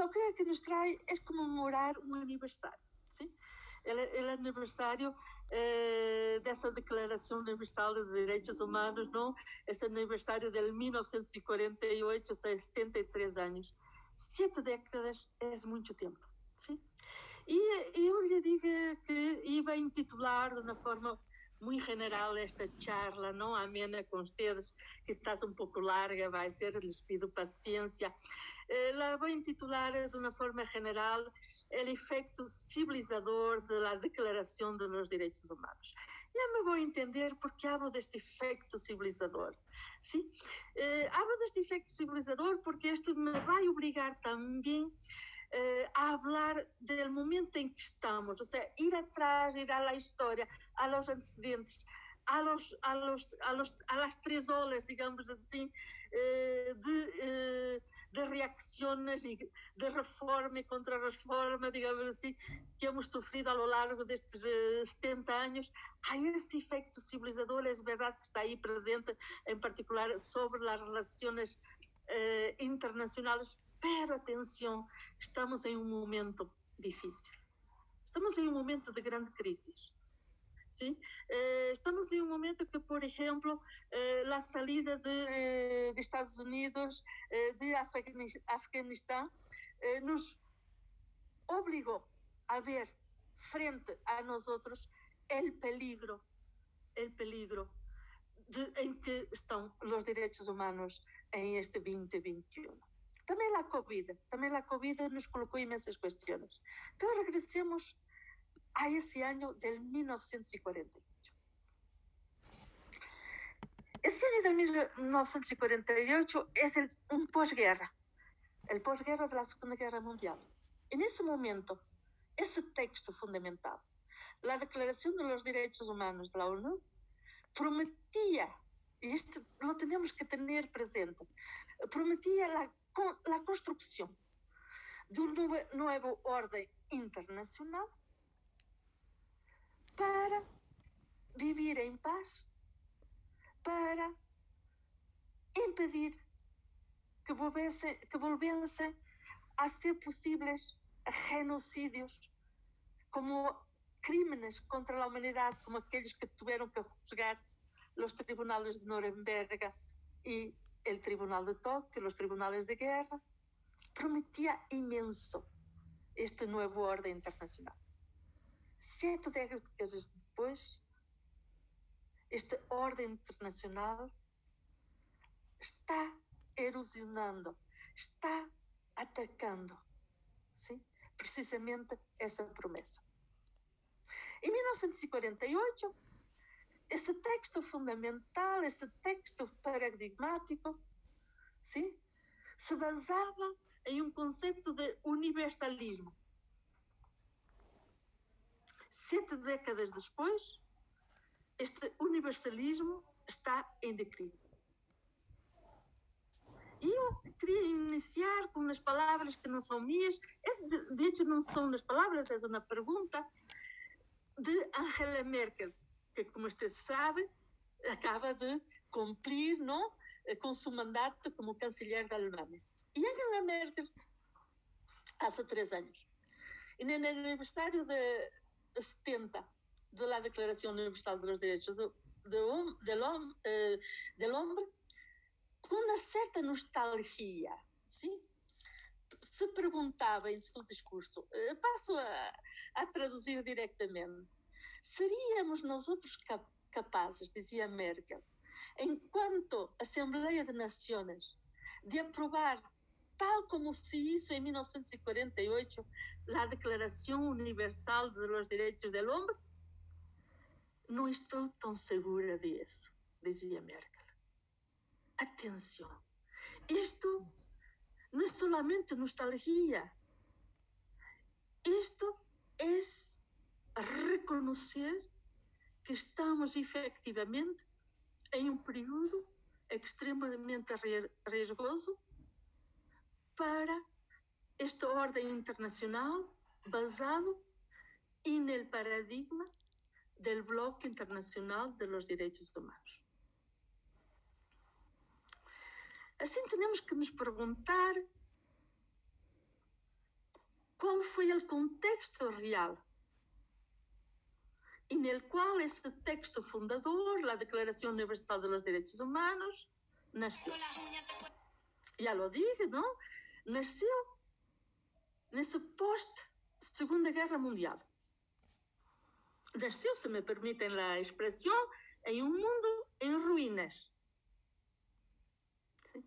lo que, que nos trae es conmemorar un aniversario, ¿sí? El, el aniversario eh, de Universal de Derechos Humanos, ¿no? Es el aniversario del 1948, 73 años. Siete décadas es mucho tiempo, ¿sí? E eu lhe digo que iba a intitular de uma forma muito general esta charla, não amena vocês, que está um pouco larga, vai ser, lhes pido paciência. Eh, la vou intitular de uma forma general o efeito civilizador da Declaração de los Direitos Humanos. Já me vou entender porque hablo deste efeito civilizador. ¿sí? Eh, hablo deste efeito civilizador porque este me vai obrigar também eh, a hablar del momento en que estamos, o sea, ir atrás, ir a la historia, a los antecedentes, a, los, a, los, a, los, a las tres olas, digamos eh, eh, de, eh, de reacciones y de reforma y contrarreforma, digamos assim, que hemos sofrido ao longo destes 70 eh, anos, há esse efecto civilizador, é verdade que está aí presente, em particular sobre as relações eh, internacionales, atenção, estamos em um momento difícil, estamos em um momento de grande crise. ¿Sí? Eh, estamos em um momento que, por exemplo, eh, a saída de, eh, de, Estados Unidos eh, de Afeganistão eh, nos obrigou a ver frente a nós outros o peligro, o peligro de, em que estão os direitos humanos em este 2021. También la COVID, también la COVID nos colocó inmensas cuestiones. Pero regresemos a ese año del 1948. Ese año del 1948 es el, un posguerra, el posguerra de la Segunda Guerra Mundial. En ese momento, ese texto fundamental, la Declaración de los Derechos Humanos de la ONU, prometía, y esto lo tenemos que tener presente, prometía la la construcción de un nuevo, nuevo orden internacional para vivir en paz, para impedir que volviese, que volviese a ser posibles genocidios como crímenes contra la humanidad, como aquellos que tuvieron que juzgar los tribunales de Nuremberg y el Tribunal de Toque, los tribunales de guerra, prometía inmenso este nuevo orden internacional. Siete décadas después, este orden internacional está erosionando, está atacando ¿sí? precisamente esa promesa. En 1948, esse texto fundamental, esse texto paradigmático, sim, se basava em um conceito de universalismo. Sete décadas depois, este universalismo está em declínio. E eu queria iniciar com umas palavras que não são minhas, de hecho não são umas palavras, é uma pergunta de Angela Merkel, que, como usted sabe, acaba de cumplir ¿no? Eh, con su mandato como canciller de Alemania. Y Angela Merkel, hace tres años, en el aniversario de 70 de la Declaración Universal de los Derechos de, de, del, eh, del, Hombre, con una cierta nostalgia, ¿sí? se perguntava em seu discurso, eh, passo a, a traduzir diretamente, Seríamos nós outros capazes, dizia Merkel, enquanto Assembleia de Nações, de aprovar, tal como se hizo em 1948, a Declaração Universal de los Direitos do Homem? Não estou tão segura disso, dizia Merkel. Atenção, isto não é solamente nostalgia, isto é reconocer que estamos efetivamente em um período extremamente riesgoso para esta ordem internacional basado no paradigma do Bloco Internacional de los Direitos Humanos. Assim, temos que nos perguntar qual foi o contexto real en el cual ese texto fundador, la Declaración Universal de los Derechos Humanos, nació. Ya lo dije, ¿no? nasceu nesse pós-Segunda Guerra Mundial. Nasceu, se me permitem a expressão, em um mundo em ruínas. Sim.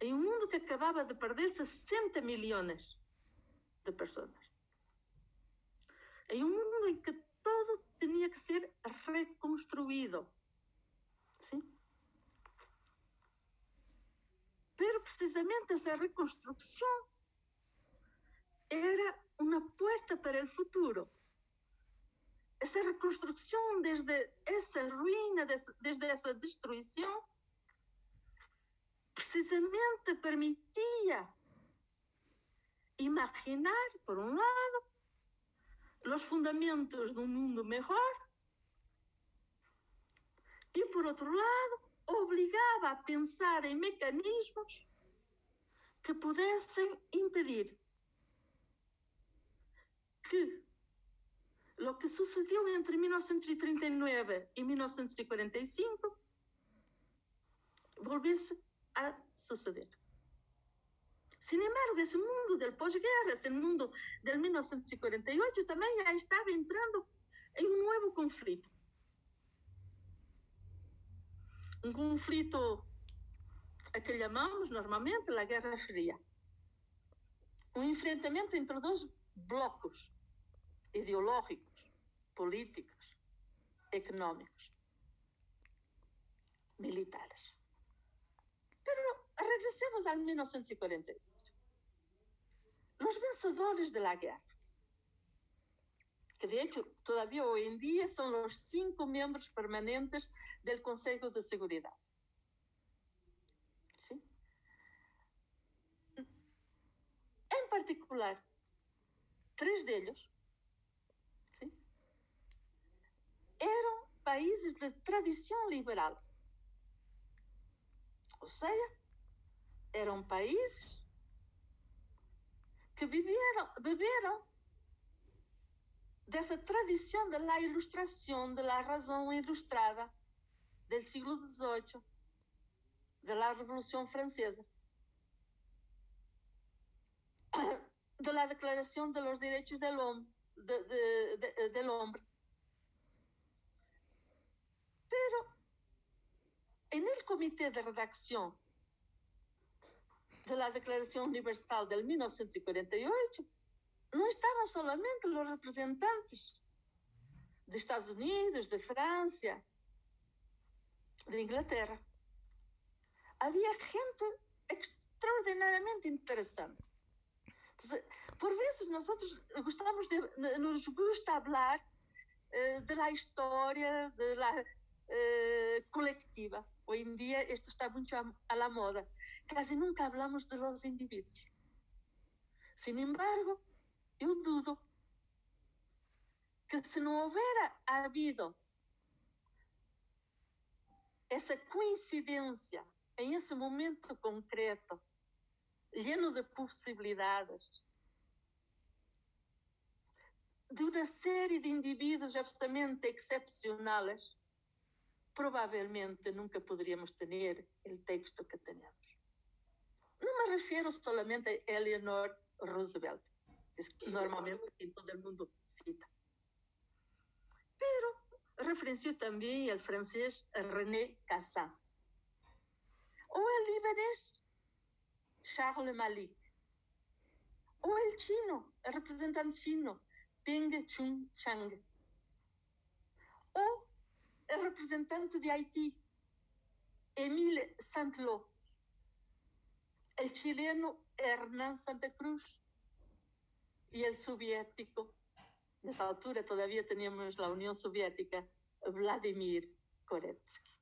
Em um mundo que acabava de perder 60 milhões de pessoas. Em um mundo em que todo tinha que ser reconstruído. Sim? Pero precisamente esa reconstrucción era una puerta para el futuro. Esa reconstrucción desde esa ruina, desde esa destrucción, precisamente permitía imaginar, por un lado, los fundamentos de un mundo mejor y, por otro lado, obligaba a pensar en mecanismos que pudiesen impedir que lo que sucedió entre 1939 y 1945 volviese a suceder. Sin embargo, ese mundo del posguerra, ese mundo del 1948, también ya estaba entrando en un nuevo conflicto. Un conflicto a que llamamos normalmente la Guerra Fría. Un enfrentamiento entre dos blocos ideológicos, políticos, económicos, militares. Pero regresemos al 1948 los vencedores de la guerra, que de hecho todavía hoy en día son los cinco miembros permanentes del Consejo de Seguridad. ¿Sí? En particular, tres de ellos ¿sí? eran países de tradición liberal. O sea, eran países que vivieron, vivieron de esa tradición de la ilustración, de la razón ilustrada del siglo XVIII, de la Revolución Francesa, de la Declaración de los Derechos del Hombre. De, de, de, del hombre. Pero en el comité de redacción de la Declaración Universal del 1948, não estavam somente os representantes dos Estados Unidos, da França, da Inglaterra. Havia gente extraordinariamente interessante. Por vezes nós outros gostamos de, nos gusta falar eh, uh, da história, da uh, eh, coletiva. Hoje em dia isto está muito à, à moda. Quase nunca falamos dos indivíduos. Sin embargo, eu dudo que se não houvera havido essa coincidência em esse momento concreto, lleno de possibilidades, de uma série de indivíduos absolutamente excepcionais, provavelmente nunca poderíamos ter o texto que temos. Não me refiro solamente a Eleanor Roosevelt, es normalmente todo el mundo cita. Pero referenció también al francés René Cassin. O el libanés Charles Malik. O el chino, el representante chino Peng Chun Chang. O el representante de Haití Emile Santlot el chileno Hernán Santa Cruz y el soviético, de esa altura todavía teníamos la Unión Soviética, Vladimir Koretsky.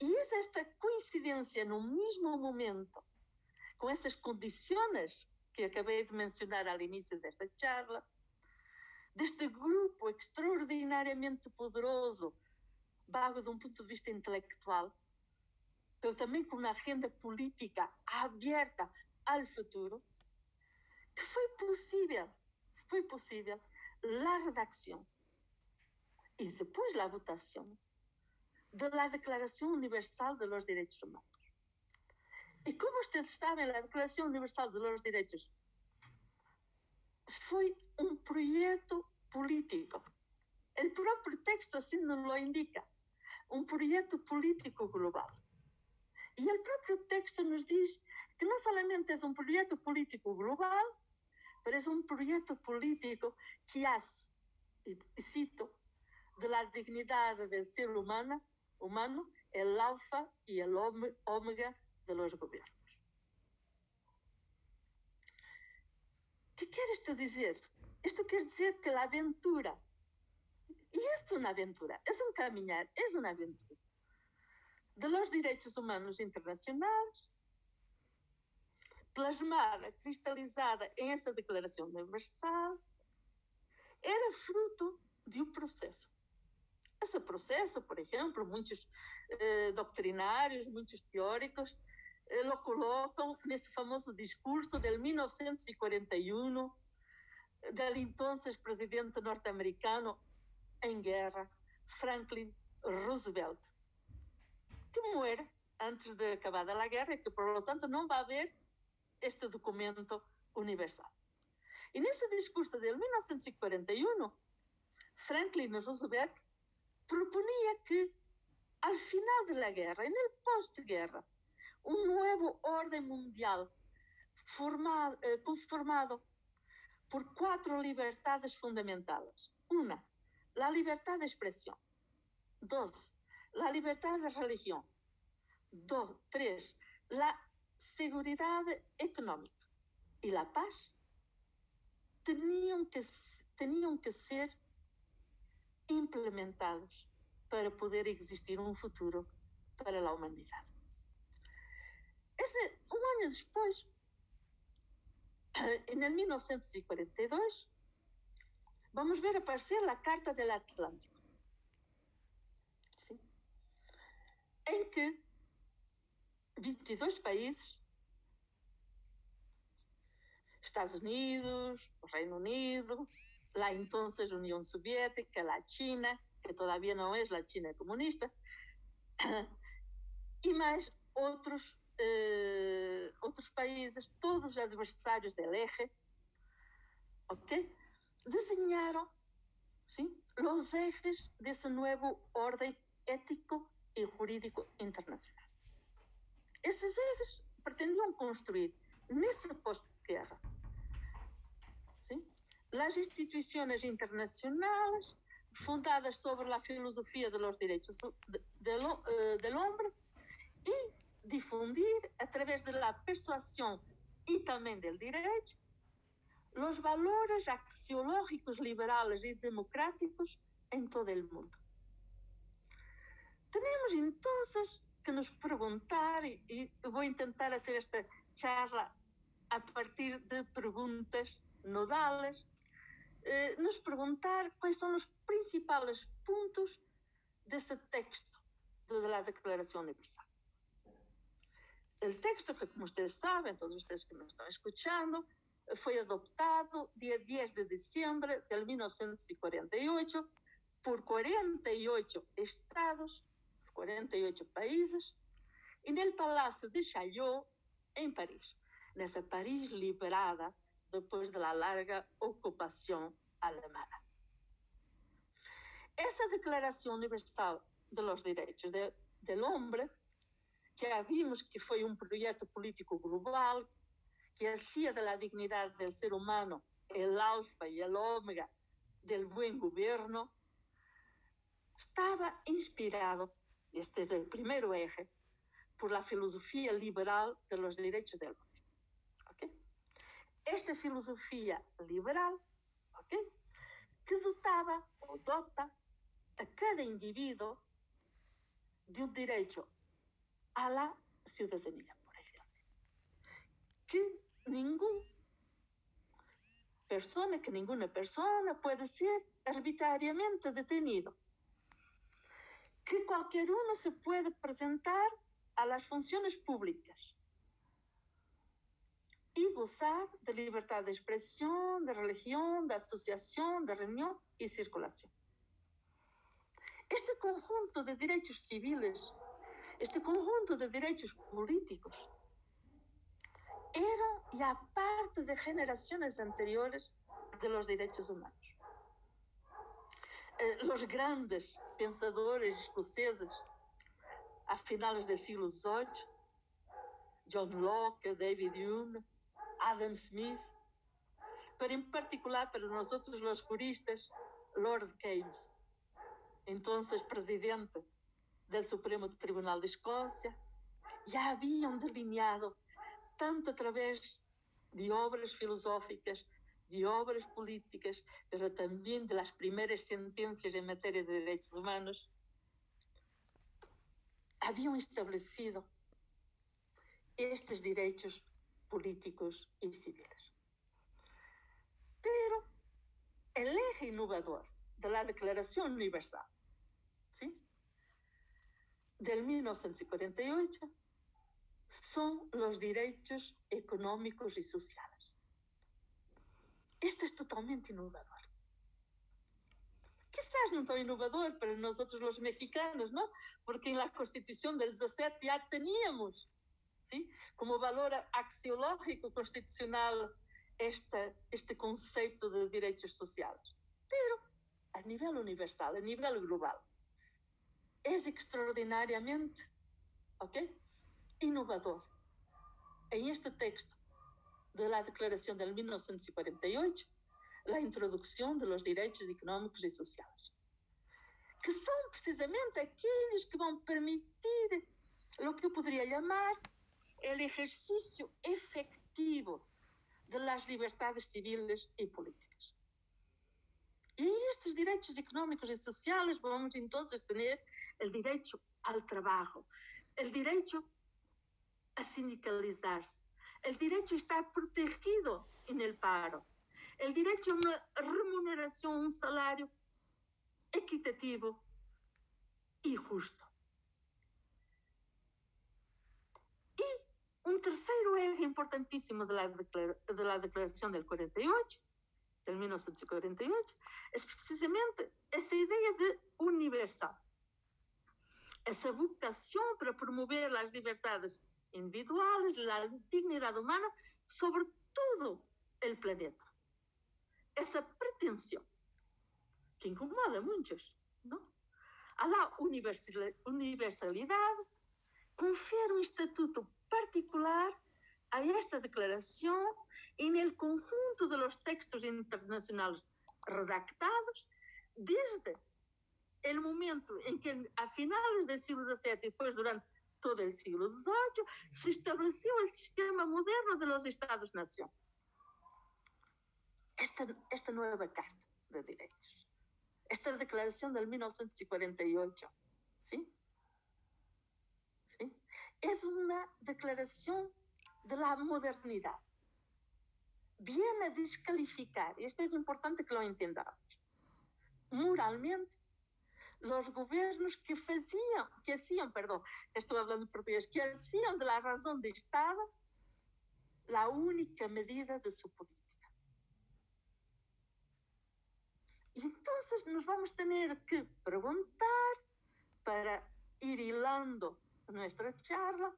Y es esta coincidencia en un mismo momento, con esas condiciones que acabé de mencionar al inicio de esta charla, de este grupo extraordinariamente poderoso, vago de un punto de vista intelectual, pero también con una agenda política abierta al futuro, foi possível, foi possível a redação e depois a votação da Declaração Universal de los Derechos Humanos. E como vocês sabem, a Declaração Universal de los Derechos foi um projeto político. O próprio texto assim nos indica. Um projeto político global. E o próprio texto nos diz que não somente é um projeto político global, mas é um projeto político que hace, e cito, de la dignidade del ser humano, humano el alfa y el omega de los gobiernos. ¿Qué quer isto dizer? Isto quer dizer que a aventura, e é uma aventura, é um caminhar, é uma aventura, de los direitos humanos internacionais, plasmada, cristalizada em essa Declaração Universal, era fruto de um processo. Esse processo, por exemplo, muitos eh, doutrinários, muitos teóricos, eh, lo colocam nesse famoso discurso de 1941 do então presidente norte-americano em guerra, Franklin Roosevelt que muere antes de acabada a guerra que, por lo tanto, não vai haver este documento universal. E nesse discurso de 1941, Franklin Roosevelt propunha que, al final de la guerra, en el postguerra, un nuevo orden mundial formado, eh, conformado por cuatro libertades fundamentales. Una, la libertad de expresión. Dos, la libertad de religión. Dos, tres, la seguridad económica y la paz tenían que, tenían que ser implementados para poder existir um futuro para a humanidade. Esse, um ano depois, em 1942, vamos ver aparecer a Carta do Atlântico. Sim em que 22 países, Estados Unidos, Reino Unido, la entonces Unión Soviética, la China, que todavía no es la China comunista, e mais outros, eh, outros países, todos adversários del eje, ok? Desenharam, sim, os ejes desse novo ordem ético e jurídico internacional. Esses ejes pretendiam construir, nessa pós-guerra, as instituições internacionais fundadas sobre a filosofia dos direitos do eh, homem e difundir, através da persuasão e também do direito, os valores axiológicos liberais e democráticos em todo o mundo. Tenemos entonces que nos preguntar, y, voy a intentar hacer esta charla a partir de preguntas nodales, eh, nos preguntar cuáles son los principales puntos de ese texto de la Declaración Universal. El texto que, como ustedes saben, todos ustedes que me están escuchando, fue adoptado día 10 de diciembre de 1948 por 48 estados 48 países, e no Palácio de Chaillot, em Paris, nessa Paris liberada depois da larga ocupação alemã. Essa Declaração Universal de los Direitos de, del Hombre, que já vimos que foi um projeto político global, que hacía de la dignidad del ser humano el alfa y el omega del buen gobierno, estaba inspirado este es el primer eje, por la filosofía liberal de los derechos del hombre. ¿okay? Esta filosofía liberal ¿okay? que dotaba o dota a cada individuo de un derecho a la ciudadanía, por ejemplo. Que ningún persona, que ninguna persona puede ser arbitrariamente detenido que qualquer uno se puede presentar a las funciones públicas y gozar de libertad de expresión, de religión, de asociación, de reunión y circulación. Este conjunto de derechos civiles, este conjunto de derechos políticos, eran ya parte de generaciones anteriores de los derechos humanos. Eh, los grandes pensadoras escocesas a finais do século XVIII, John Locke, David Hume, Adam Smith, para em particular para nós outros los Lord Keynes, então presidente do Supremo Tribunal de Escócia, já haviam delineado, tanto através de obras filosóficas de obras políticas, pero también de las primeras sentencias en materia de derechos humanos, habían establecido estos derechos políticos y civiles. Pero el eje innovador de la Declaración Universal, ¿sí? Del 1948 son los derechos económicos y sociales. Esto es totalmente innovador. Quizás no tan innovador para nosotros los mexicanos, ¿no? Porque en la Constitución del 17 ya teníamos ¿sí? como valor axiológico constitucional este, este conceito de direitos sociais. Pero a nível universal, a nível global, é extraordinariamente okay, inovador. En este texto de la Declaración del 1948, la introducción de los derechos económicos y sociales, que son precisamente aquellos que van a permitir lo que podría llamar el ejercicio efectivo de las libertades civiles y políticas. Y estos derechos económicos y sociales vamos entonces a tener el derecho al trabajo, el derecho a sindicalizarse, el derecho a estar protegido en el paro, el derecho a una remuneración, un salario equitativo y justo. Un tercero eje importantísimo de la, de la Declaración del 48, del 1948, es precisamente esa idea de universal. Esa vocación para promover las libertades individuales, la dignidad humana sobre todo el planeta. Esa pretensión que incomoda a muchos, ¿no? A la universalidad confiere un estatuto particular a esta declaración en el conjunto de los textos internacionales redactados desde el momento en que a finales del siglo XVII y después durante todo el siglo XVIII se estableció el sistema moderno de los Estados-nación. Esta, esta nueva Carta de Derechos, esta declaración del 1948, ¿sí? ¿Sí? es una declaración de la modernidad. Viene a descalificar, y esto es importante que lo entendamos, moralmente, los gobiernos que hacían, que hacían, perdón, estoy hablando portugués, que hacían de la razón de Estado la única medida de su política. Y entonces nos vamos a tener que preguntar para ir hilando nuestra charla,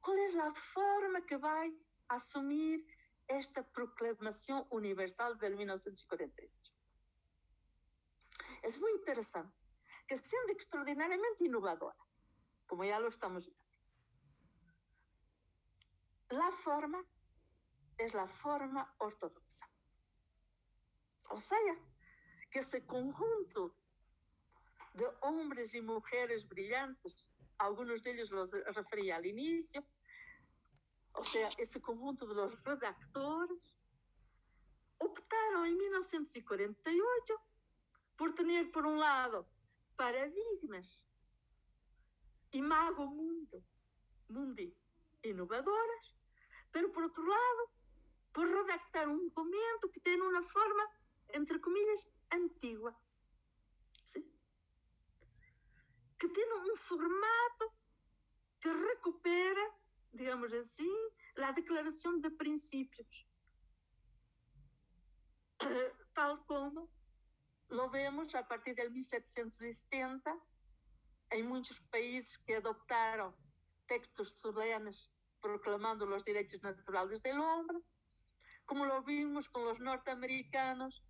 cuál es la forma que va a asumir esta proclamación universal del 1948. Es muy interesante que siendo extraordinariamente innovadora, como ya lo estamos viendo, la forma es la forma ortodoxa. O sea, que ese conjunto de hombres y mujeres brillantes algunos de ellos los refería al inicio, o sea, ese conjunto de los redactores, optaron en 1948 por tener, por un lado, paradigmas, imago mundo, mundi inovadoras, pero por otro lado, por redactar un documento que tiene una forma, entre comillas, antigua. ¿sí? que tiene un formato que recupera, digamos así, la Declaración de Principios, tal como lo vemos a partir de 1770, em muitos países que adoptaram textos solenes proclamando os direitos naturales do homem, como lo vimos com os norte-americanos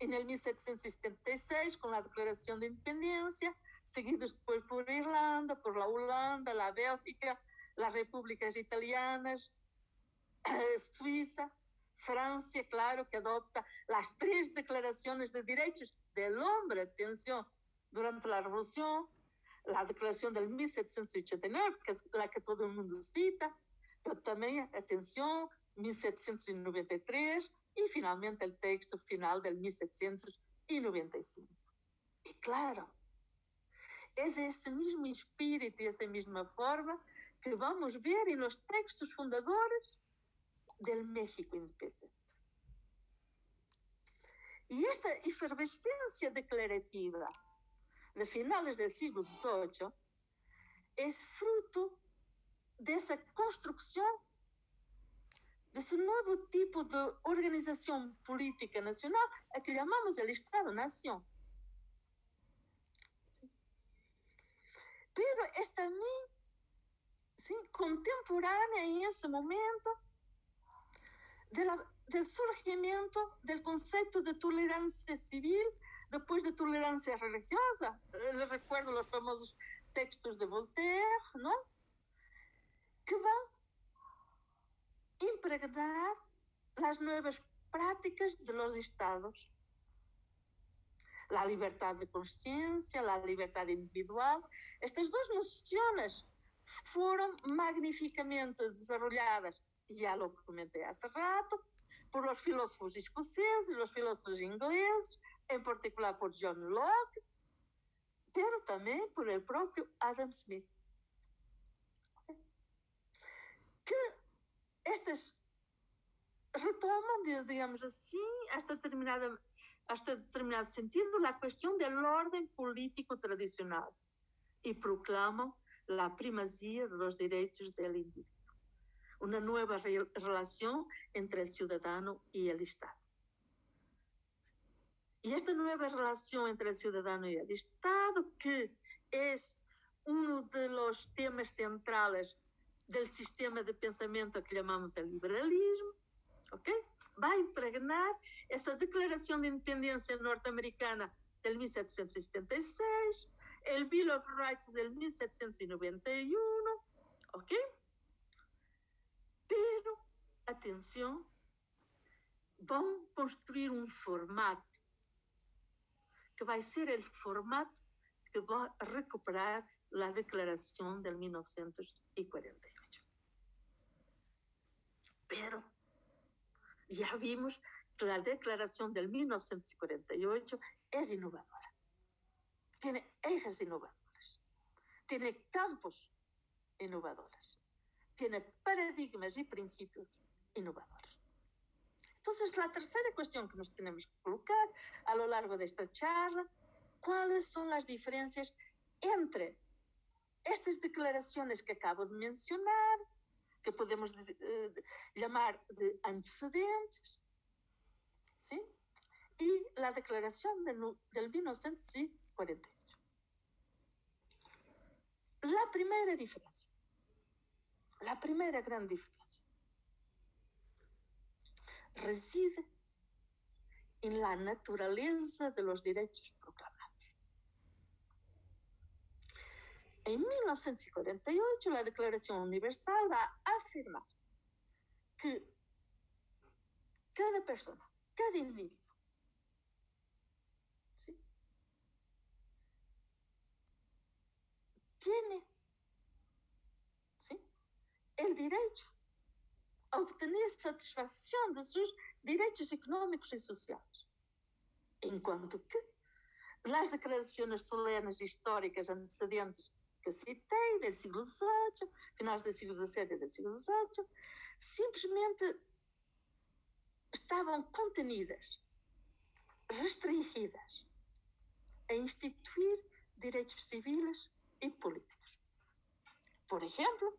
em 1776, com a Declaração de Independência, seguidos depois por Irlanda, por la Holanda, la Bélgica, las repúblicas italianas, eh, Suíça, França, claro, que adopta as três declarações de direitos del hombre, atención, durante la Revolución, la declaración del 1789, que es la que todo el mundo cita, pero también, atención, 1793 y finalmente el texto final del 1795. Y claro, es ese mismo espíritu y esa misma forma que vamos a ver en los textos fundadores del México independiente. E esta efervescência declarativa de finales do século XVIII é fruto dessa construção desse novo tipo de organização política nacional a que chamamos de Estado-nação. Pero é também sim, contemporânea em esse momento de la, del surgimiento del concepto de tolerancia civil después de tolerancia religiosa. Eh, les recuerdo los famosos textos de Voltaire, ¿no? Que van a impregnar las nuevas prácticas de los estados. La libertad de conciencia, la libertad individual. Estas dos nociones fueron magníficamente desarrolladas, já lo comentei há rato, por os filósofos escoceses, os filósofos ingleses, em particular por John Locke, pero também por el próprio Adam Smith. Que estas retomam, digamos assim, hasta, determinada, hasta determinado sentido, la questão do orden político tradicional e proclamam a primazia dos direitos del individuo. Una nueva re relación entre el ciudadano y el Estado. Y esta nueva relación entre el ciudadano y el Estado, que es uno de los temas centrales del sistema de pensamiento que llamamos el liberalismo, ¿ok? Va a impregnar esa declaración de independencia norteamericana del 1776, el Bill of Rights del 1791, ¿ok? Pero, atención, van a construir un formato que vai ser o formato que vai recuperar a declaração de 1948. Pero já vimos que a declaração de 1948 é inovadora. Tem ejes inovadores, tem campos inovadores, tem paradigmas e princípios inovadores. Entonces, la tercera cuestión que nos tenemos que colocar a lo largo de esta charla, ¿cuáles son las diferencias entre estas declaraciones que acabo de mencionar, que podemos eh, llamar de antecedentes, ¿sí? y la declaración del, del 1948? La primera diferencia, la primera gran diferencia reside en la naturaleza de los derechos proclamados. En 1948, la Declaración Universal va a afirmar que cada persona, cada individuo, ¿sí? tiene. El derecho a obtener satisfacción de sus derechos económicos y sociales. En cuanto que las declaraciones solenes históricas antecedentes que citei, del siglo XVIII, finales del siglo XVII y del siglo XVIII, simplesmente estaban contenidas, restringidas a instituir derechos civiles y políticos. Por ejemplo,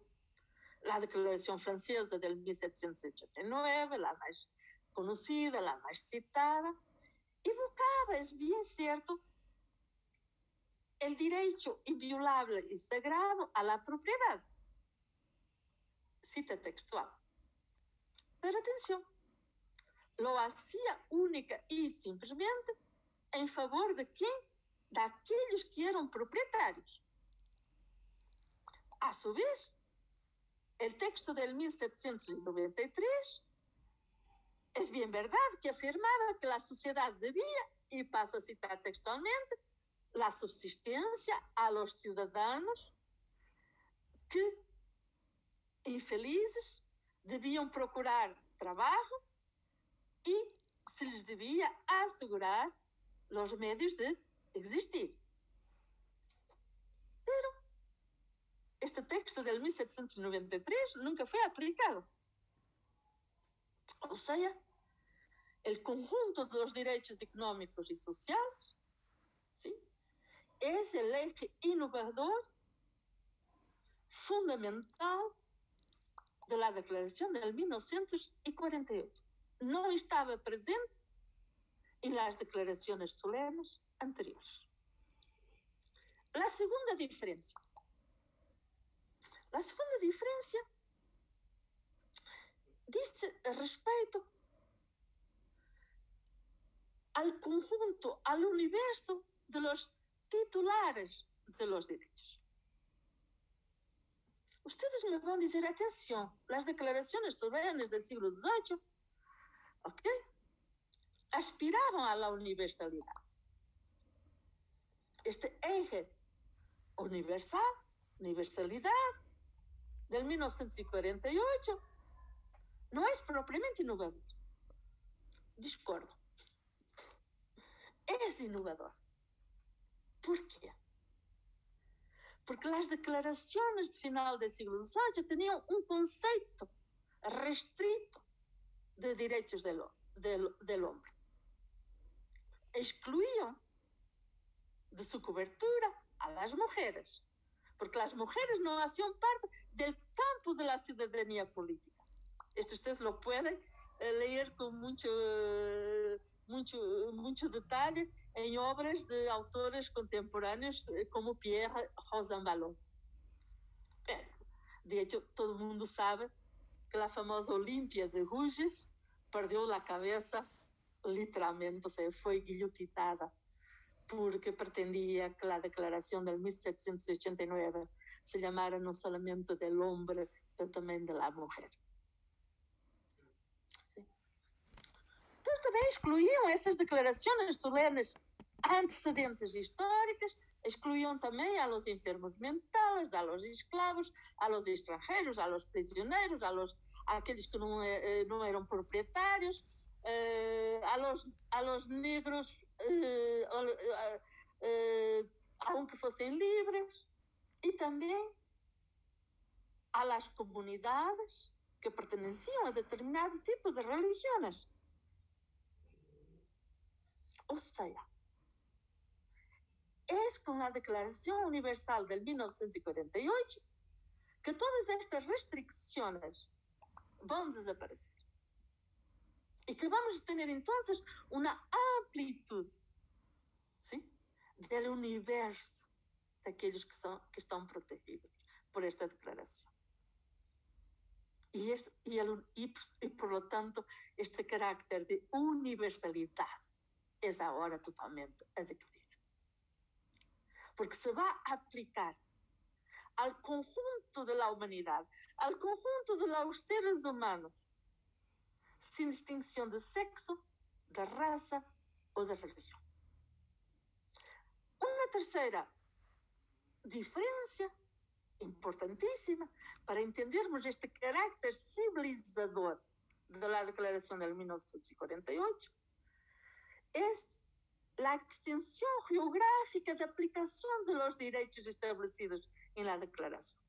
la Declaración Francesa del 1789, la más conocida, la más citada, evocaba, es bien cierto, el derecho inviolable y sagrado a la propiedad. Cita textual. Pero atención, lo hacía única y simplemente en favor de quién? De aquellos que eran propietarios. A su vez, el texto del 1793 es bien verdad que afirmaba que la sociedad debía, y pasa a citar textualmente, la subsistencia a los ciudadanos que, infelices, debían procurar trabajo y se les debía asegurar los medios de existir. Este texto del 1793 nunca fue aplicado. O sea, el conjunto de los derechos económicos y sociales es el eje innovador fundamental de la Declaración del 1948. No estaba presente en las declaraciones solemnes anteriores. La segunda diferencia. La segunda diferencia dice respecto al conjunto, al universo de los titulares de los derechos. Ustedes me van a decir, atención, las declaraciones soberanas del siglo XVIII, ¿ok? Aspiraban a la universalidad. Este eje universal, universalidad, del 1948, no es propiamente innovador. Discordo. Es innovador. ¿Por qué? Porque las declaraciones final del siglo XVIII tenían un concepto restrito de derechos del, del, del hombre. Excluían de su cobertura a las mujeres, porque las mujeres no hacían parte del campo de la ciudadanía política. Esto ustedes lo pueden eh, leer con mucho, mucho, mucho detalle en obras de autores contemporáneos eh, como Pierre Rosanvallon. De hecho, todo el mundo sabe que la famosa Olimpia de Rouges perdió la cabeza literalmente, o sea, fue guillotinada porque pretendía que la declaración del 1789 se llamara no solamente del hombre, pero también de la mujer. também excluíam essas declarações solenes antecedentes históricas, excluíam também a los enfermos mentais, a los esclavos, a los extranjeros, a los prisioneiros, a los aqueles que não, eh, eram proprietários, eh, a, los, a los negros, eh, aunque fossem livres, e também a las comunidades que perteneciam a determinado tipo de religiões. O sea, es con la Declaración Universal del 1948 que todas estas restricciones van a desaparecer. Y que vamos a tener entonces una amplitud ¿sí? del universo daqueles que, são, que estão protegidos por esta declaração. E, este, e, ele, e, por, e, por lo tanto, este carácter de universalidade é agora totalmente adquirido. Porque se vai aplicar ao conjunto da humanidade, ao conjunto dos seres humanos, sem distinção de sexo, de raça ou de religião. Uma terceira diferencia importantísima para entendermos este carácter civilizador de la Declaración del 1948 es la extensión geográfica de aplicación de los derechos establecidos en la declaración.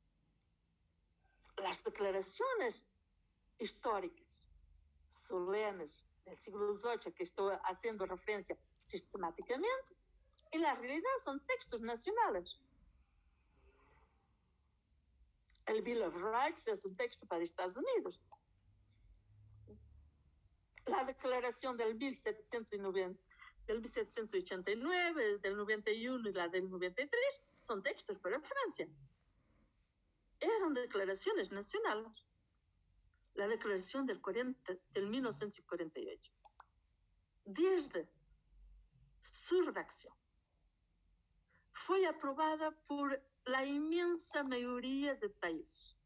Las declaraciones históricas, solenes del siglo XVIII, que estoy haciendo referencia sistemáticamente, en la realidad son textos nacionales. El Bill of Rights es un texto para Estados Unidos. La declaración del 1790, del 1789, del 91 y la del 93 son textos para Francia. Eran declaraciones nacionales. La declaración del, 40, del 1948. Desde su redacción fue aprobada por la inmensa mayoría de países.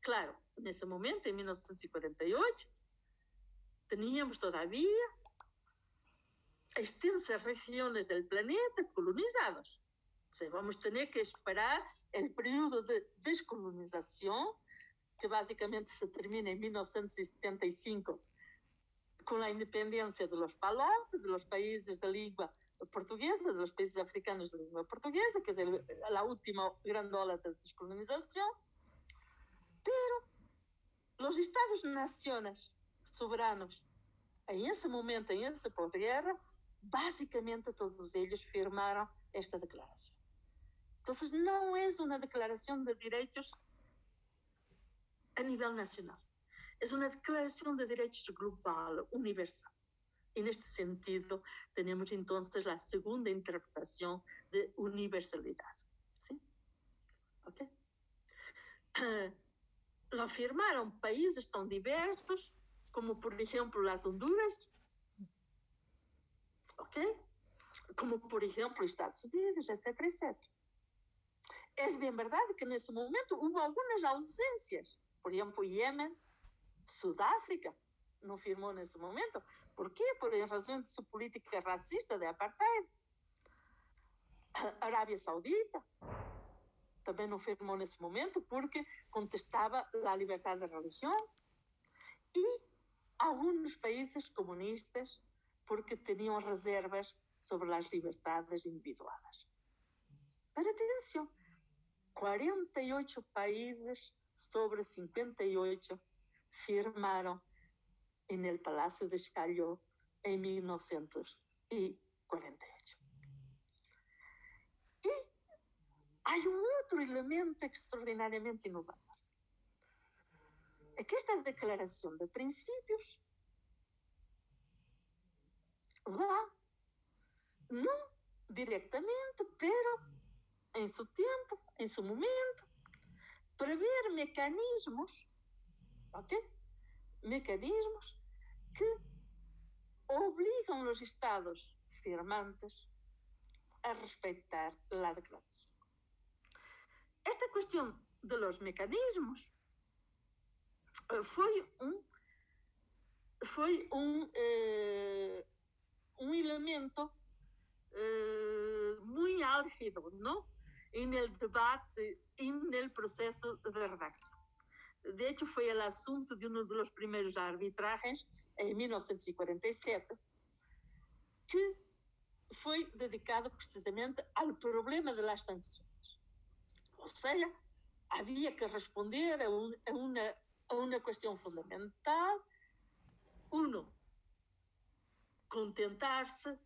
Claro, en ese momento, en 1948, teníamos todavía extensas regiones del planeta colonizadas. O sea, vamos a tener que esperar el periodo de descolonización, que básicamente se termina en 1975, con la independencia de los palantes, de los países de lengua portuguesa, dos países africanos de língua portuguesa, quer dizer, a última grandola da descolonização. Pero os Estados-nações soberanos, em esse momento, em esse pós-guerra, basicamente todos eles firmaram esta declaração. Então, não é uma declaração de direitos a nível nacional, é uma declaração de direitos global, universal. En este sentido, tenemos entonces la segunda interpretación de universalidad. ¿Sí? ¿Ok? Lo afirmaron países tan diversos como, por ejemplo, las Honduras, ¿ok? Como, por ejemplo, Estados Unidos, etcétera, etcétera. Es bien verdad que en ese momento hubo algunas ausencias, por ejemplo, Yemen, Sudáfrica, no firmó en ese momento. ¿Por qué? Por razón de su política racista de apartheid. Arabia Saudita también no firmó en ese momento porque contestaba la libertad de religión. Y algunos países comunistas porque tenían reservas sobre las libertades individuales. Pero atención, 48 países sobre 58 firmaron en el Palacio de Chaillot en 1948. Y hay un otro elemento extraordinariamente innovador. Es que esta declaración de principios va, no directamente, pero en su tiempo, en su momento, prever mecanismos, ¿ok? Mecanismos que obligan los estados firmantes a respetar la declaración. Esta cuestión de los mecanismos eh, fue un, fue un, eh, un elemento eh, muy álgido ¿no? en el debate, en el proceso de redacción. De hecho, fue el asunto de uno de los primeros arbitrajes en 1947, que foi dedicado precisamente ao problema das sanções. Ou seja, havia que responder a, un, a, uma, a uma questão fundamental. Uno, contentar-se,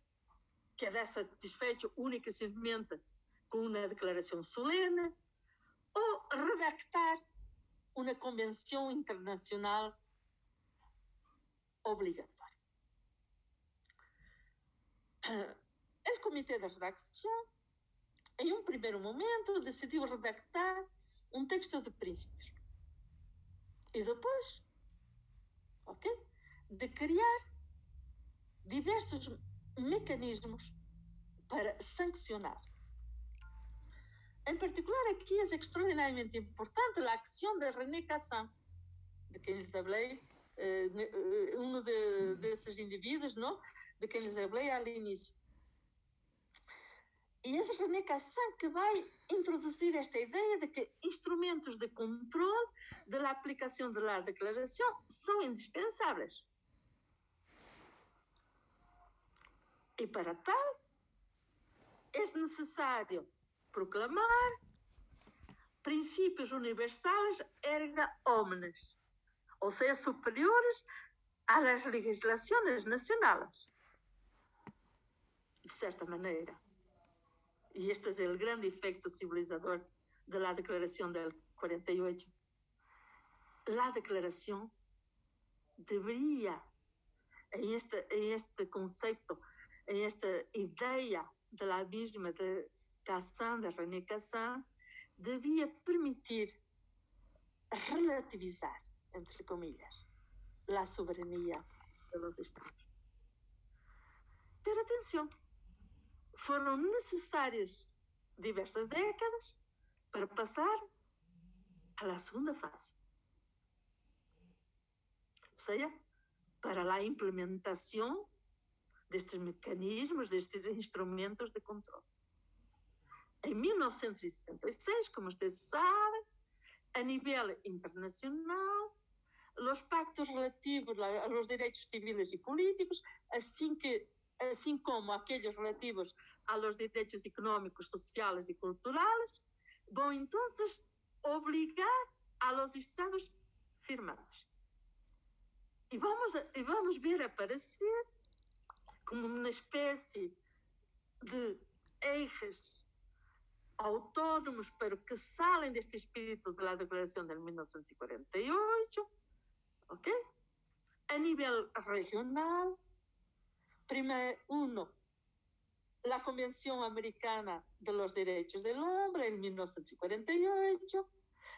quedar satisfeito única e simplesmente com uma declaração solene, ou redactar uma convenção internacional obligatória. El comité de redacción, en un primer momento, decidió redactar un texto de principios. Y después, ¿ok? De crear diversos mecanismos para sancionar. En particular, aquí es extraordinariamente importante la acción de René Cassin, de quien les hablé, eh, eh, uno de, de, esos individuos, ¿no? De quien les hablé al inicio. E esse René Cassin que vai introduzir esta ideia de que instrumentos de controle da aplicação da declaração são indispensáveis. E para tal, é necessário proclamar princípios universais erga omnes, ou seja, superiores às legislações nacionais. De certa maneira. Y este es el gran efecto civilizador de la Declaración del 1948, la declaración debería, en este, en este concepto, en esta idea del abismo de Cassin, Vernet Cassin, devia permitir relativizar, entre comillas, a soberania dos Estados. Ter atenção, foram necessárias diversas décadas para passar à segunda fase. Ou seja, para a implementação destes mecanismos, destes instrumentos de controle em 1966, como vocês sabem, a nível internacional, os pactos relativos a los direitos civis e políticos, assim que assim como aqueles relativos aos direitos económicos, sociais e culturais, vão então obrigar aos Estados firmantes. E vamos, e vamos ver aparecer como uma espécie de eixos autónomos, pero que salen de este espíritu de la Declaración del 1948, ¿ok? A nivel regional, primero, uno, la Convención Americana de los Derechos del Hombre en 1948,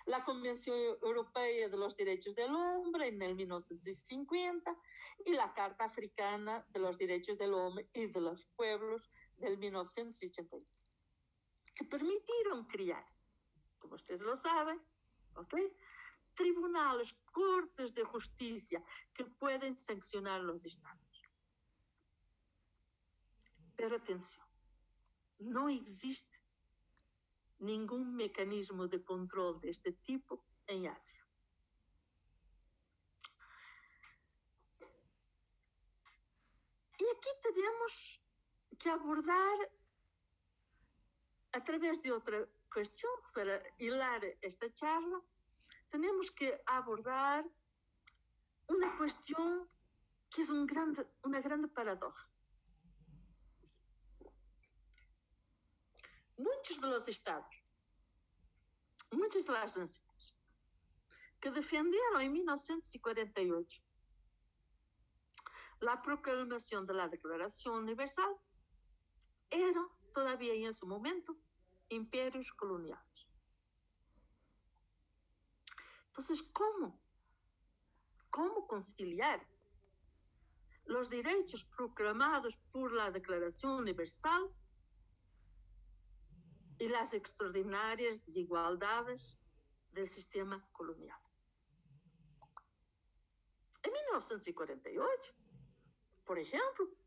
la Convención Europea de los Derechos del Hombre en el 1950 y la Carta Africana de los Derechos del Hombre y de los Pueblos del 1981, que permitieron crear, como ustedes lo saben, ¿ok? tribunales, cortes de justicia que pueden sancionar los estados. Pero atención, no existe ningún mecanismo de control de este tipo en Asia. Y aquí tenemos que abordar a través de otra cuestión para hilar esta charla, tenemos que abordar una cuestión que es un una grande paradoja. muchos de los estados, muchas de las naciones que defendieron en 1948 la proclamación de la Declaración Universal eran todavía en ese momento impérios coloniais. Então, como? Como conciliar os direitos proclamados por la Declaración Universal e as extraordinárias desigualdades do sistema colonial. Em 1948, por exemplo,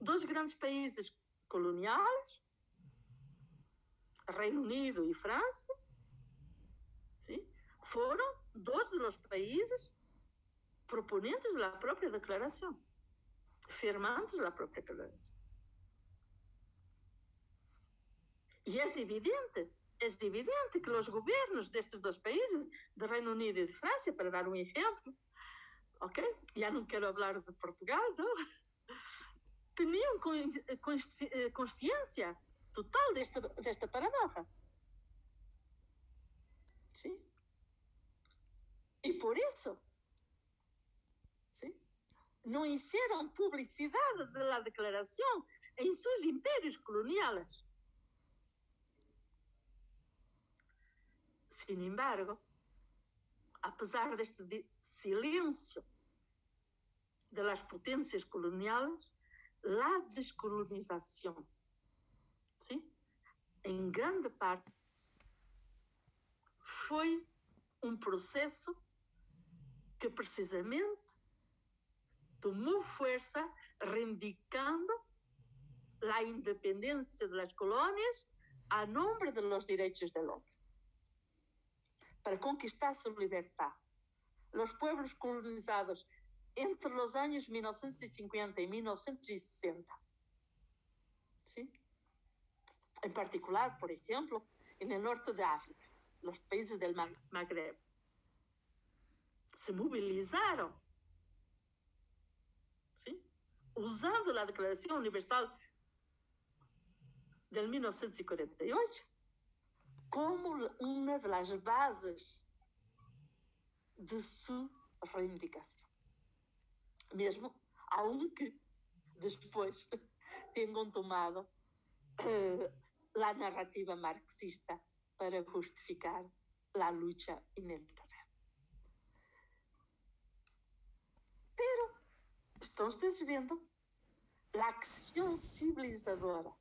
dois grandes países coloniais Reino Unido y Francia, ¿sí? fueron dos países proponentes de la propia declaración, firmantes de la propia declaración. Y es evidente, es evidente que los gobiernos de estos dos países, de Reino Unido y de Francia, para dar un ejemplo, ¿ok? Ya no quiero hablar de Portugal, conciencia total de total desta, desta paradoja. ¿Sí? E por isso, ¿sí? não hicieron publicidade da declaração em seus impérios coloniales. Sin embargo, apesar deste silêncio das potências coloniales, a descolonização ¿sí? en grande parte, foi um processo que precisamente tomou força reivindicando a independência das colônias a nome dos direitos do homem para conquistar su libertad. Los pueblos colonizados entre los años 1950 y 1960, ¿sí? En particular, por ejemplo, en el norte de África, los países del Magreb, se movilizaron, ¿sí? usando la Declaración Universal del 1948 como uma das bases de sua reivindicação. Mesmo, aunque depois tenham tomado uh, a narrativa marxista para justificar a luta en el terreno. Pero, estão ustedes vendo a acção civilizadora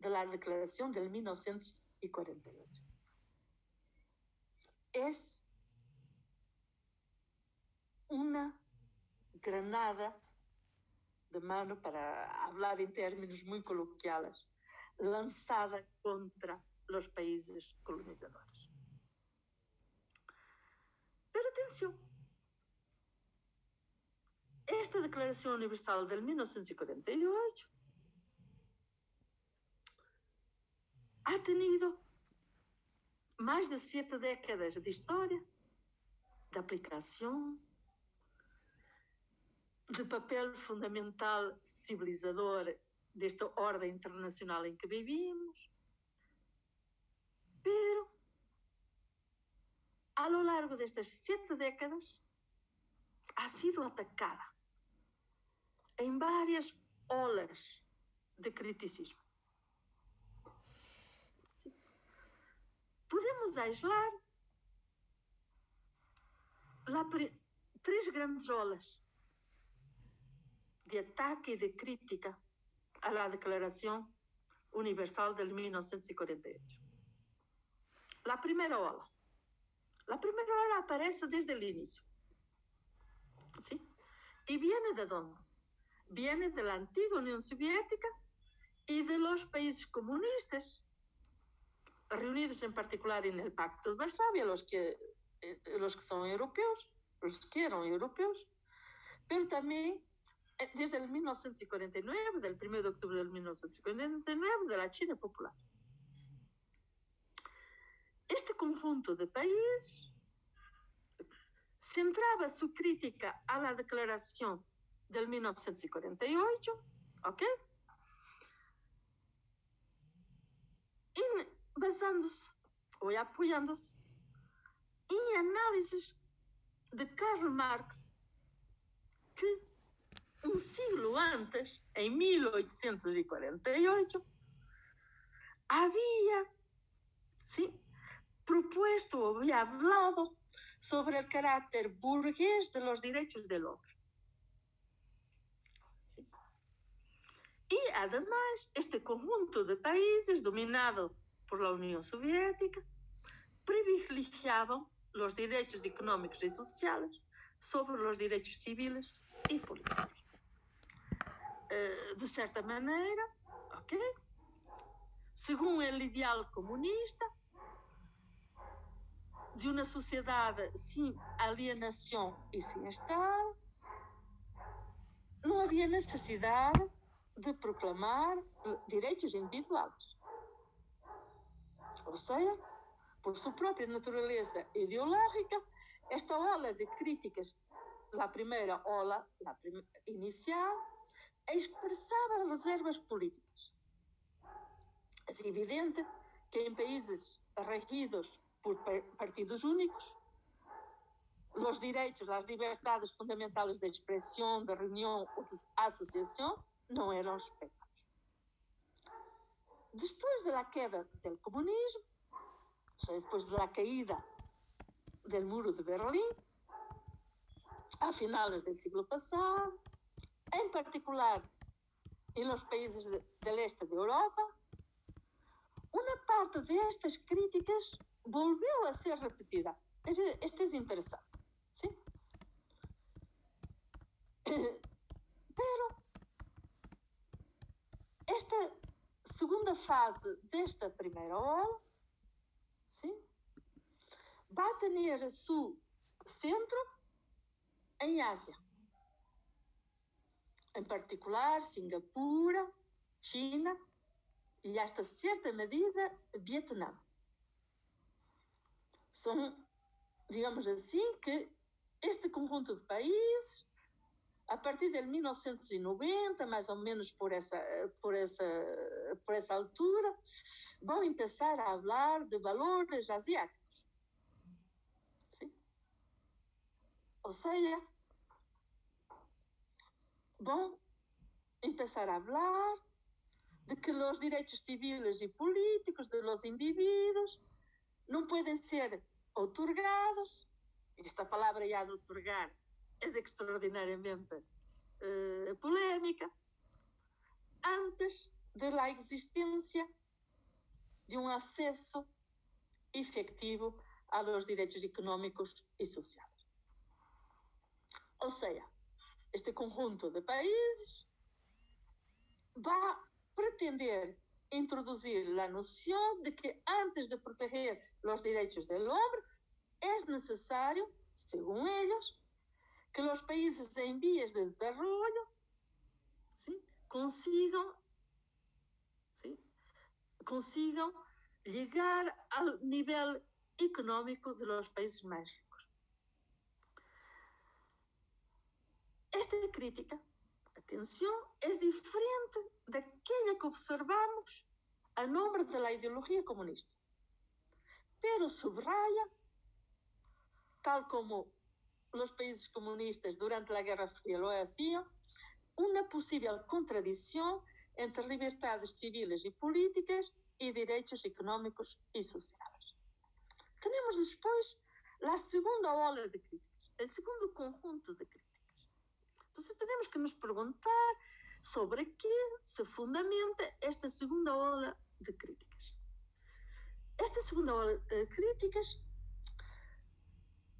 de la Declaración del 1948. Es una granada de mano, para hablar en términos muy coloquiales, lanzada contra los países colonizadores. Pero atención, esta Declaración Universal del 1948 ha tenido más de siete décadas de historia, de aplicación, de papel fundamental civilizador desta ordem internacional em que vivimos. Pero, a lo largo destas sete décadas, ha sido atacada em várias olas de criticismo. Podemos aislar lá três grandes olas de ataque e de crítica à Declaração Universal de 1948. A primeira ola. A primeira ola aparece desde o início. ¿Sí? ¿Y viene de dónde? Viene de la antigua Unión Soviética y de los países comunistas, reunidos en particular en el Pacto de Varsovia, los que, eh, los que son europeos, los que eran europeos, pero también desde el 1949, del 1 de octubre del 1949, de la China Popular. Este conjunto de países centraba su crítica a la declaración del 1948, ¿ok? Y basándose o apoyándose en análisis de Karl Marx que um siglo antes, em 1848, havia sim, propuesto había hablado sobre o caráter burguês de los derechos del hombre. ¿Sí? Y además, este conjunto de países dominado por la Unión Soviética privilegiaban los derechos económicos y sociales sobre los derechos civiles y políticos. Eh, de certa maneira, ok? Segundo o ideal comunista, de uma sociedade sem alienação e sem Estado, não havia necessidade de proclamar direitos individuais. Ou seja, por sua própria natureza ideológica, esta ola de críticas, a primeira ola a inicial, expressavam reservas políticas. É evidente que em países regidos por partidos únicos, os direitos, as liberdades fundamentais de expressão, de reunião ou de associação não eram respeitados. Depois da queda do comunismo, ou seja, depois da caída do muro de Berlim, a finales do século passado, en particular en los países de, del este de Europa, una parte de estas críticas volvió a ser repetida. Esto es interesante, ¿sí? Pero esta segunda fase desta primeira ola, ¿sí? va a tener su centro en Asia. Em particular Singapura, China e, hasta certa medida, Vietnã. São, digamos assim, que este conjunto de países a partir de 1990, mais ou menos por essa, por essa, por essa altura, vão começar a falar de valores asiáticos. Sim? Ou seja, vão começar a falar de que os direitos civis e políticos de los indivíduos não podem ser otorgados. Esta palavra já de otorgar é extraordinariamente uh, polémica, antes da existência de um acesso efetivo aos direitos económicos e sociais. Ou seja, este conjunto de países vai pretender introduzir a noção de que antes de proteger os direitos do homem é necessário, segundo eles, que os países em vias de consigam ¿sí? consigam chegar ao nível económico de los países mais Esta crítica, atenção, é diferente daquela que observamos a nome da ideologia comunista, pero subraya, tal como los países comunistas durante la Guerra Fría lo hacían, una posible contradicción entre libertades civiles y políticas y derechos económicos y sociales. Tenemos después la segunda ola de críticas, el segundo conjunto de críticas. Entonces tenemos que nos preguntar sobre qué se fundamenta esta segunda ola de críticas. Esta segunda ola de críticas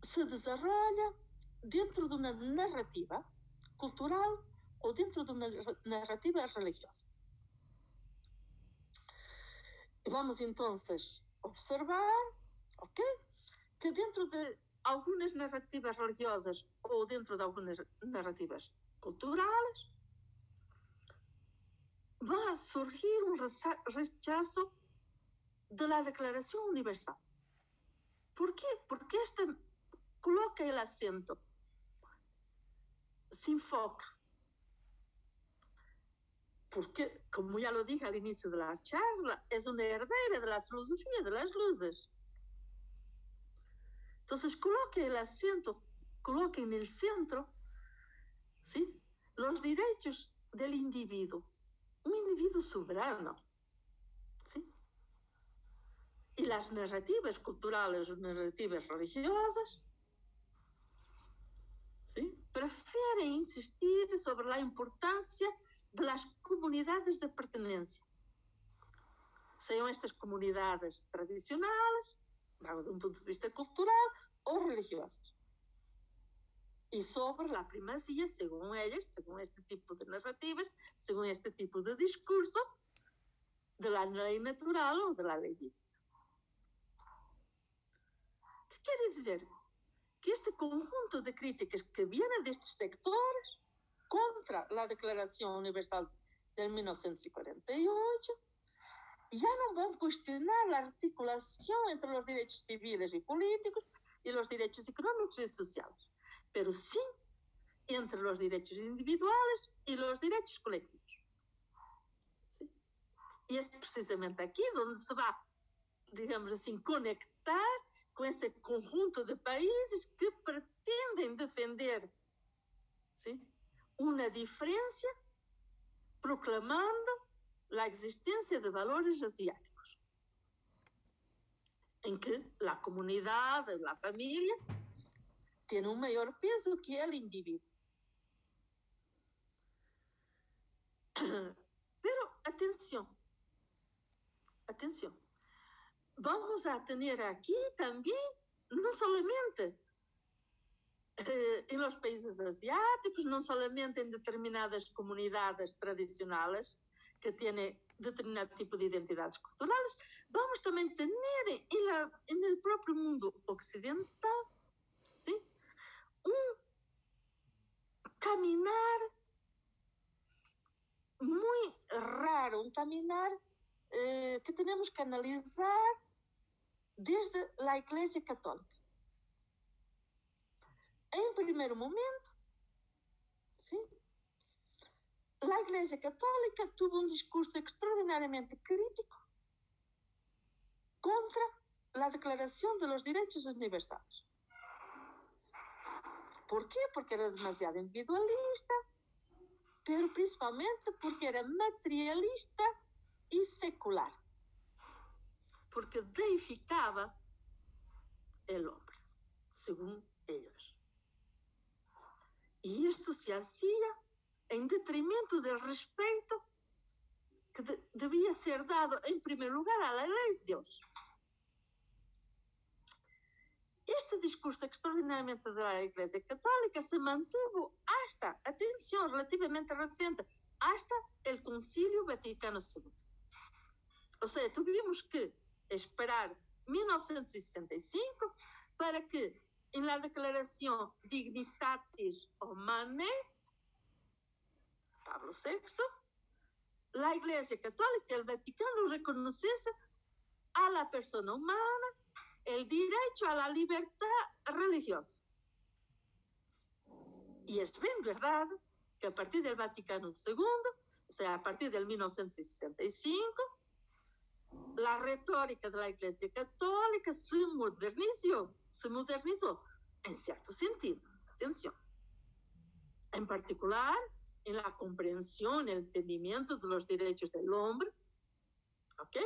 se desarrolla dentro de uma narrativa cultural ou dentro de uma narrativa religiosa. Vamos então observar, ok, que dentro de algumas narrativas religiosas ou dentro de algumas narrativas culturais vai surgir um rechazo da Declaração Universal. ¿Por quê? Porque esta coloca o acento se enfoca. Porque, como ya lo dije al inicio de la charla, es una heredera de la filosofía de las luces. Entonces, coloque el acento, coloque en el centro ¿sí? los derechos del individuo, un individuo soberano. ¿sí? Y las narrativas culturales, narrativas religiosas, ¿sí? prefieren insistir sobre la importancia de las comunidades de pertenencia. Sean estas comunidades tradicionales, desde un punto de vista cultural o religiosas. Y sobre la primacía, según ellas, según este tipo de narrativas, según este tipo de discurso, de la ley natural o de la ley divina. ¿Qué quiere decir? que este conjunto de críticas que viene de estos sectores contra la Declaración Universal de 1948 já não vão questionar a articulação entre os direitos civis e políticos e os direitos económicos e sociais, mas sim entre os direitos individuais e os direitos coletivos. E é precisamente aqui onde se vai, digamos assim, conectar com esse conjunto de países que pretendem defender uma diferença, proclamando a existência de valores asiáticos, em que a comunidade, a família, tem um maior peso que o indivíduo. Pero atenção, atenção. vamos a tener aquí también, no solamente eh, en los países asiáticos, no solamente en determinadas comunidades tradicionales que tienen determinado tipo de identidades culturales, vamos también tener en, la, en el propio mundo occidental ¿sí? un caminar muy raro, un caminar eh, que tenemos que analisar desde a Igreja Católica. Em primeiro momento, ¿sí? La Iglesia Católica tuvo un discurso extraordinariamente crítico contra la Declaración de los Derechos Universales. ¿Por qué? Porque era demasiado individualista, pero principalmente porque era materialista y secular, porque deificaba el hombre, según ellos. Y esto se hacía en detrimento del respeto que de, debía ser dado en primer lugar a la ley de Dios. Este discurso extraordinariamente de la Iglesia Católica se mantuvo hasta, atención, relativamente reciente, hasta el Concilio Vaticano II. O sea, tuvimos que esperar 1965 para que en la Declaración Dignitatis Humanae, VI, la Iglesia Católica, el Vaticano, reconociese a la persona humana el derecho a la libertad religiosa. Y es bien verdad que a partir del Vaticano II, o sea, a partir del 1965, la retórica de la Iglesia Católica se modernizó, se modernizó en cierto sentido. Atención. En particular, en la comprensión, el entendimiento de los derechos del hombre. ¿Ok?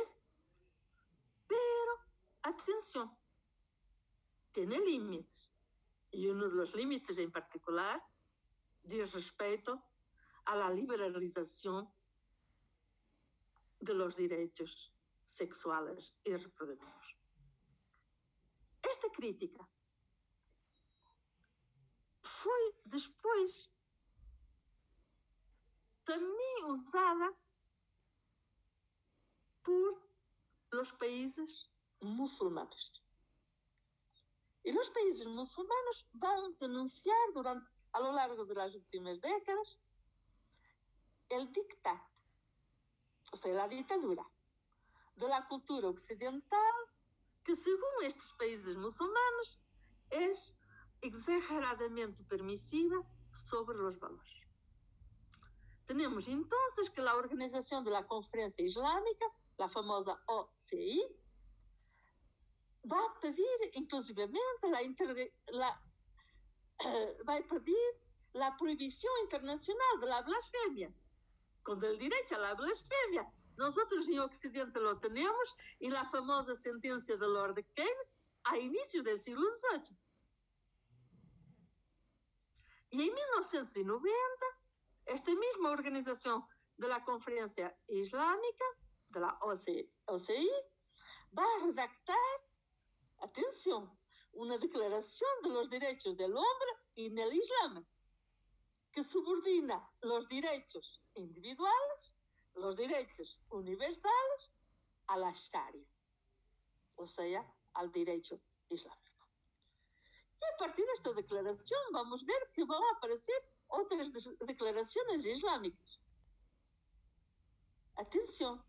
Pero, atención, tiene límites. Y uno de los límites en particular de respeto a la liberalización de los derechos sexuales y reproductivos. Esta crítica foi depois também usada por los países muçulmanos. E os países muçulmanos vão denunciar durante, a lo largo de las últimas décadas el dictat, ou seja, a ditadura de la cultura occidental que, según estos países musulmanes, es exageradamente permisiva sobre los valores. Tenemos entonces que la organización de la Conferencia Islámica, la famosa OCI, va a pedir inclusivamente la, la uh, va a pedir la prohibición internacional de la blasfemia, con el derecho a la blasfemia. Nosotros en Occidente lo tenemos en la famosa sentencia de Lord Keynes a inicios del siglo XVIII. Y en 1990, esta misma organización de la Conferencia Islámica, de la OCI, va a redactar, atención, una declaración de los derechos del hombre en el Islam, que subordina los derechos individuales, los derechos universales a la Sharia, o sea, al derecho islámico. Y a partir de esta declaración vamos a ver que van a aparecer otras declaraciones islámicas. Atención,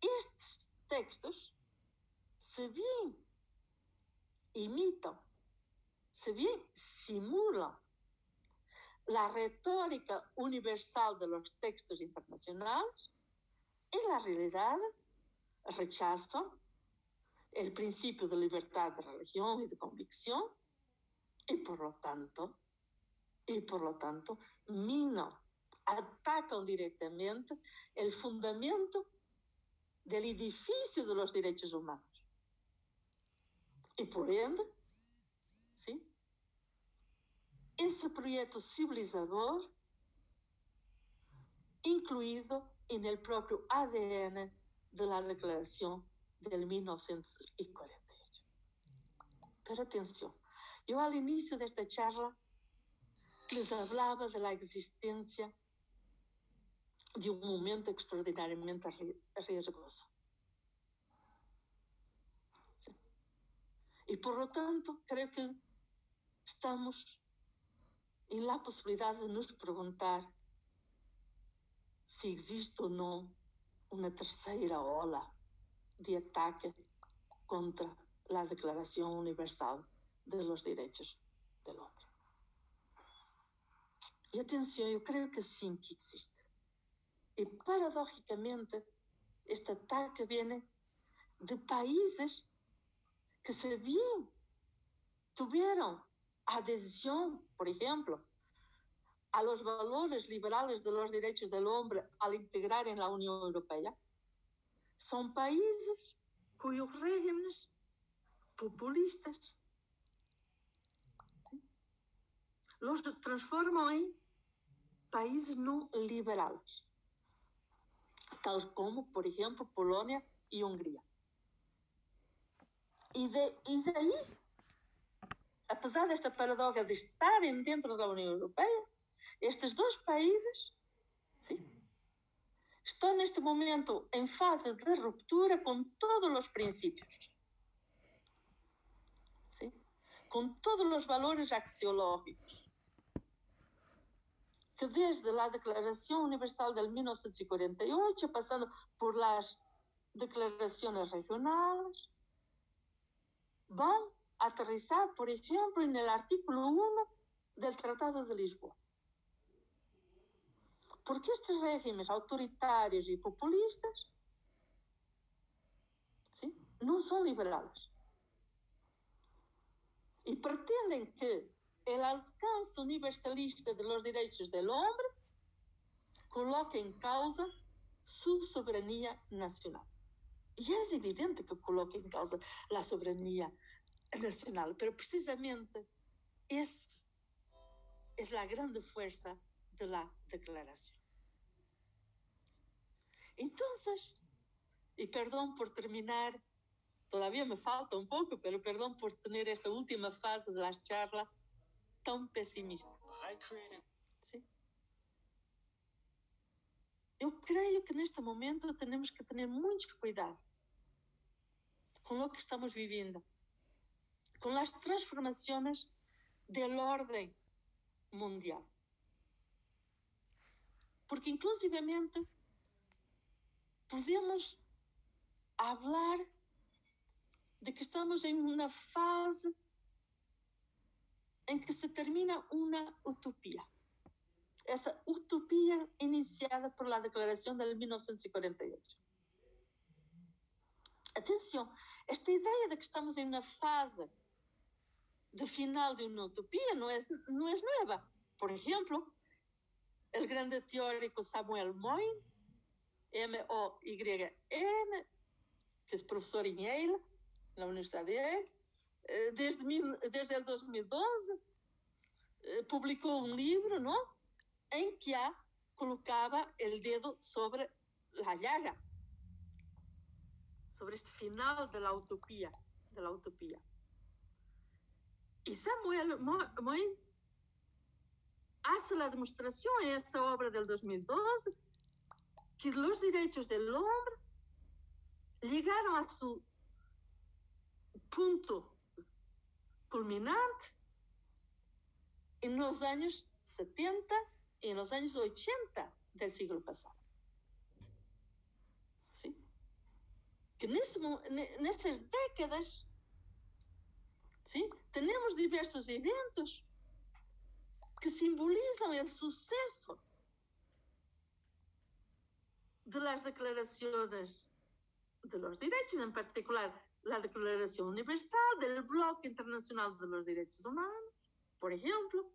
estos textos se bien imitan, se bien simulan la retórica universal de los textos internacionales, en la realidad rechazan el principio de libertad de religión y de convicción y por lo tanto, y por lo tanto, minan, atacan directamente el fundamento del edificio de los derechos humanos. Y por ende, ¿sí? Ese proyecto civilizador incluido en el propio ADN de la Declaración del 1948. Pero atención, yo al inicio de esta charla les hablaba de la existencia de un momento extraordinariamente riesgoso. Y por lo tanto, creo que estamos en la posibilidad de nos preguntar si existe o no una tercera ola de ataque contra la Declaración Universal de los Derechos del Hombre. E atenção, eu creio que sim que existe. E paradójicamente, este ataque vem de países que se bien tuvieron adhesión, por ejemplo, a los valores liberales de los derechos del hombre al integrar en la Unión Europea, son países cuyos regímenes populistas ¿sí? los transforman en países no liberales, tal como, por ejemplo, Polonia y Hungría. E, de, e daí, apesar desta paradoxa de estarem dentro da União Europeia, estes dois países sim, estão neste momento em fase de ruptura com todos os princípios. Sim? Com todos os valores axiológicos. Que desde a Declaração Universal de 1948, passando por las declarações regionais, van a aterrizar, por ejemplo, en el artículo 1 del Tratado de Lisboa. Porque estes regímenes autoritarios e populistas ¿sí? não são liberales. E pretendem que O alcance universalista dos direitos do homem coloca em causa sua soberania nacional. E é evidente que coloca em causa a soberania nacional, mas precisamente essa é a grande força da de declaração. Então, e perdão por terminar, todavía me falta um pouco, mas perdão por ter esta última fase da charla tan pesimista. ¿Sí? Eu creio que neste momento temos que ter muito cuidado com o que estamos vivendo, com as transformações da ordem mundial. Porque, inclusivamente, podemos falar de que estamos em uma fase em que se termina uma utopia esa utopía iniciada por la Declaración del 1948. Atenção, esta ideia de que estamos em uma fase de final de uma utopia não é, não é nova. Por exemplo, o grande teórico Samuel Moyn, M-O-Y-N, que é professor em Yale, na Universidade de Yale, eh, desde, desde 2012, eh, publicou um livro, não? en que colocaba el dedo sobre la llaga, sobre este final de la utopía, de la utopía. Y Samuel Moy hace la demostración en esa obra del 2012 que los derechos del hombre llegaron a su punto culminante en los años 70 en los años 80 del siglo pasado. ¿Sí? Que en esas décadas ¿sí? tenemos diversos eventos que simbolizan el suceso de las declaraciones de los derechos, en particular la Declaración Universal del Bloque Internacional de los Derechos Humanos, por ejemplo,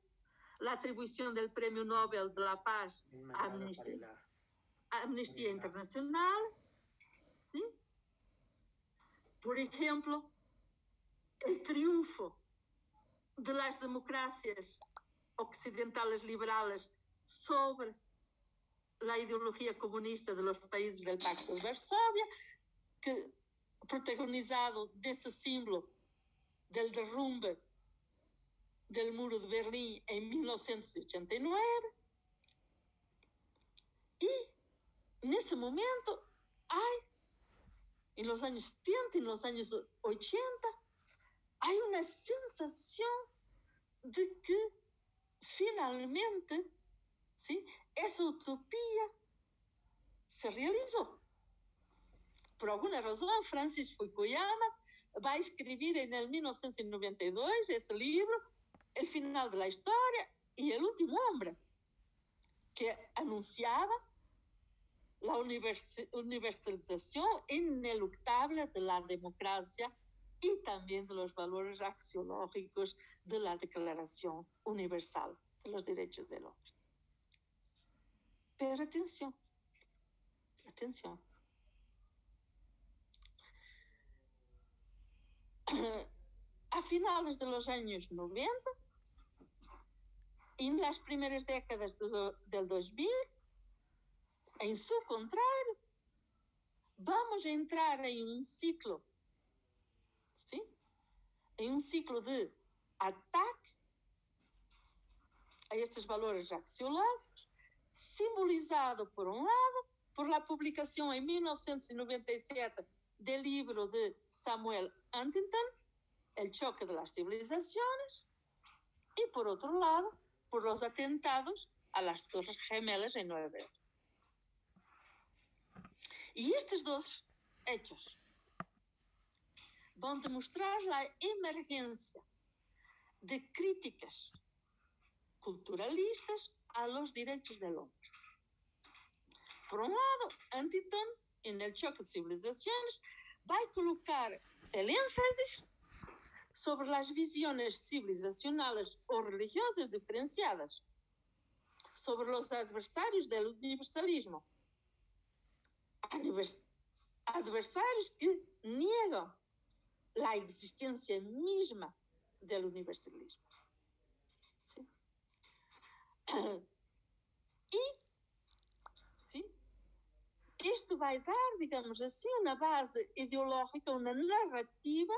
la atribución del Premio Nobel de la Paz a Amnistía, Amnistía Internacional. ¿sí? Por ejemplo, el triunfo de las democracias occidentales liberales sobre la ideología comunista de los países del Pacto de Varsovia, que protagonizado de ese símbolo del derrumbe del muro de Berlim en 1989. Y en ese momento hay, en los años 70, en los años 80, hay una sensación de que finalmente ¿sí? esa utopía se realizó. Por alguna razón, Francis Fukuyama va a escribir en el 1992 ese libro el final de la historia y el último hombre. que anunciaba la universalización ineluctable de la democracia y también de los valores axiológicos de la Declaración Universal de los Derechos del Hombre. Pero atención, atención. A finales de los años 90 y en las primeras décadas de, del 2000, en su contrario, vamos a entrar en un ciclo, ¿sí? En un ciclo de ataque a estes valores axiológicos, simbolizado, por um lado, por la publicação em 1997 do livro de Samuel Huntington, El choque de las civilizaciones, e, por outro lado, por los atentados a las Torres Gemelas en Nueva York. Y estos dos hechos van a demostrar la emergencia de críticas culturalistas a los derechos del hombre. Por un lado, Antiton, en el choque de civilizaciones, va a colocar el énfasis sobre las visiones civilizacionales o religiosas diferenciadas, sobre los adversarios del universalismo, adversarios que niegan la existencia misma del universalismo. ¿Sí? Y isto vai dar, digamos assim, uma base ideológica, uma narrativa,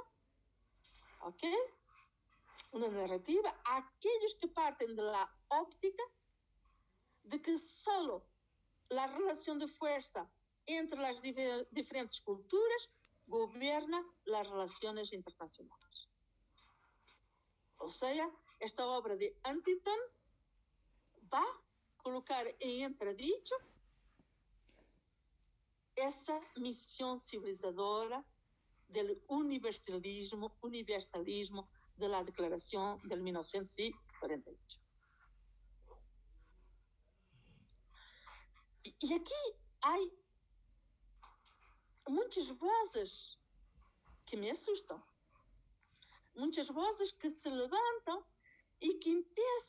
ok? Uma narrativa àqueles que partem da óptica de que só a relação de força entre as diferentes culturas governa as relações internacionais. Ou seja, esta obra de Antiton vai colocar em entredicho essa missão civilizadora do universalismo, universalismo da de Declaração de 1948. E aqui há muitas vozes que me assustam, muitas vozes que se levantam e que empeçam